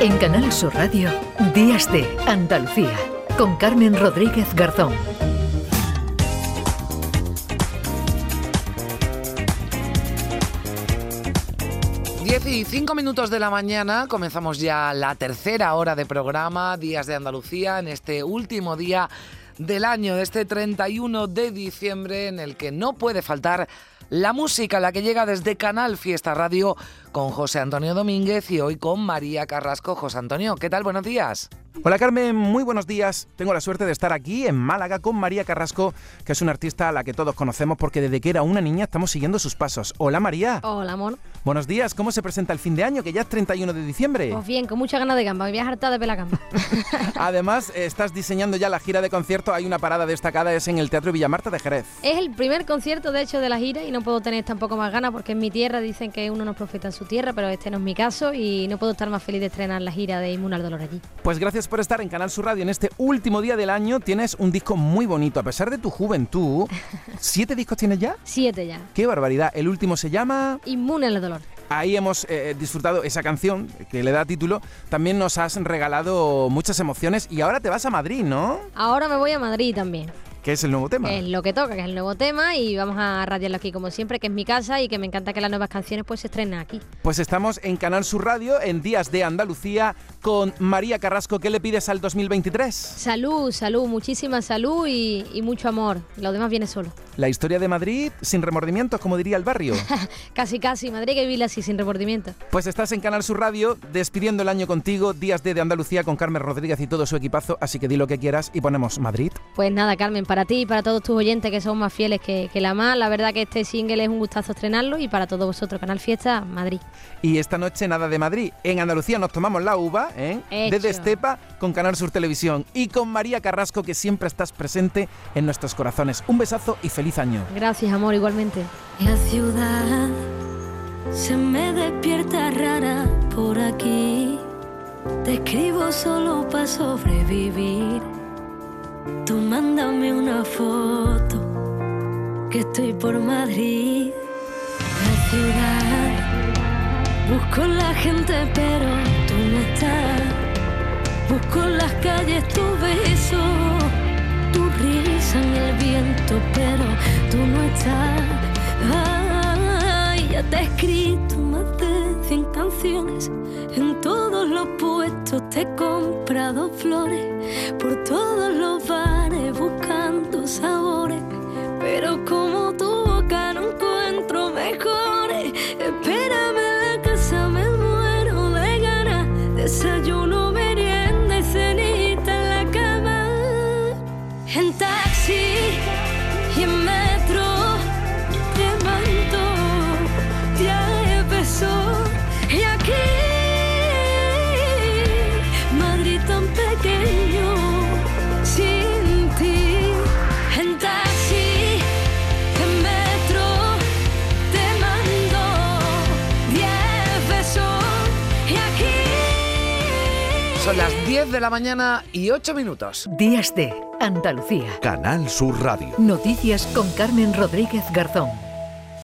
En Canal Sur Radio, Días de Andalucía, con Carmen Rodríguez Garzón. 10 y 5 minutos de la mañana comenzamos ya la tercera hora de programa Días de Andalucía en este último día del año, este 31 de diciembre en el que no puede faltar la música, la que llega desde Canal Fiesta Radio con José Antonio Domínguez y hoy con María Carrasco. José Antonio, ¿qué tal? Buenos días. Hola Carmen, muy buenos días. Tengo la suerte de estar aquí en Málaga con María Carrasco, que es una artista a la que todos conocemos porque desde que era una niña estamos siguiendo sus pasos. Hola María. Hola amor. Buenos días, ¿cómo se presenta el fin de año, que ya es 31 de diciembre? Pues bien, con mucha ganas de gamba, me voy a hartar de gamba. Además, estás diseñando ya la gira de concierto, hay una parada destacada, es en el Teatro Villamarta de Jerez. Es el primer concierto, de hecho, de la gira y no puedo tener tampoco más ganas porque en mi tierra dicen que uno no profeta en su tierra, pero este no es mi caso y no puedo estar más feliz de estrenar la gira de Inmune al Dolor allí. Pues gracias por estar en Canal Sur Radio en este último día del año. Tienes un disco muy bonito, a pesar de tu juventud. ¿Siete discos tienes ya? Siete ya. ¡Qué barbaridad! El último se llama... Inmune al Dolor. Ahí hemos eh, disfrutado esa canción que le da título. También nos has regalado muchas emociones y ahora te vas a Madrid, ¿no? Ahora me voy a Madrid también. ¿Qué es el nuevo tema? Es lo que toca, que es el nuevo tema y vamos a radiarlo aquí como siempre, que es mi casa y que me encanta que las nuevas canciones pues se estrenen aquí. Pues estamos en Canal Sur Radio en Días de Andalucía con María Carrasco. ¿Qué le pides al 2023? Salud, salud, muchísima salud y, y mucho amor. Lo demás viene solo. La historia de Madrid sin remordimientos, como diría el barrio. casi, casi. Madrid que vivirla así, sin remordimientos. Pues estás en Canal Sur Radio despidiendo el año contigo, Días de, de Andalucía con Carmen Rodríguez y todo su equipazo. Así que di lo que quieras y ponemos Madrid. Pues nada, Carmen, para ti y para todos tus oyentes que son más fieles que, que la más, la verdad que este single es un gustazo estrenarlo y para todos vosotros, Canal Fiesta, Madrid. Y esta noche nada de Madrid. En Andalucía nos tomamos la uva, ¿eh? Hecho. Desde Estepa con Canal Sur Televisión y con María Carrasco que siempre estás presente en nuestros corazones. Un besazo y feliz año. Gracias, amor, igualmente. La ciudad se me despierta rara por aquí. Te escribo solo para sobrevivir. Tú mándame una foto que estoy por Madrid. La ciudad busco la gente, pero tú no estás. Busco las calles tu beso, tu risa en el viento, pero tú no estás. Ay, ya te he escrito más de 100 canciones. En todos los te he comprado flores. Por todos los bares buscando sabores. Pero como tu boca no encuentro mejores. Espérame la casa, me muero de ganas. Desayuno, merienda y cenita en la cama. En taxi Son las 10 de la mañana y 8 minutos. Días de Andalucía. Canal Sur Radio. Noticias con Carmen Rodríguez Garzón.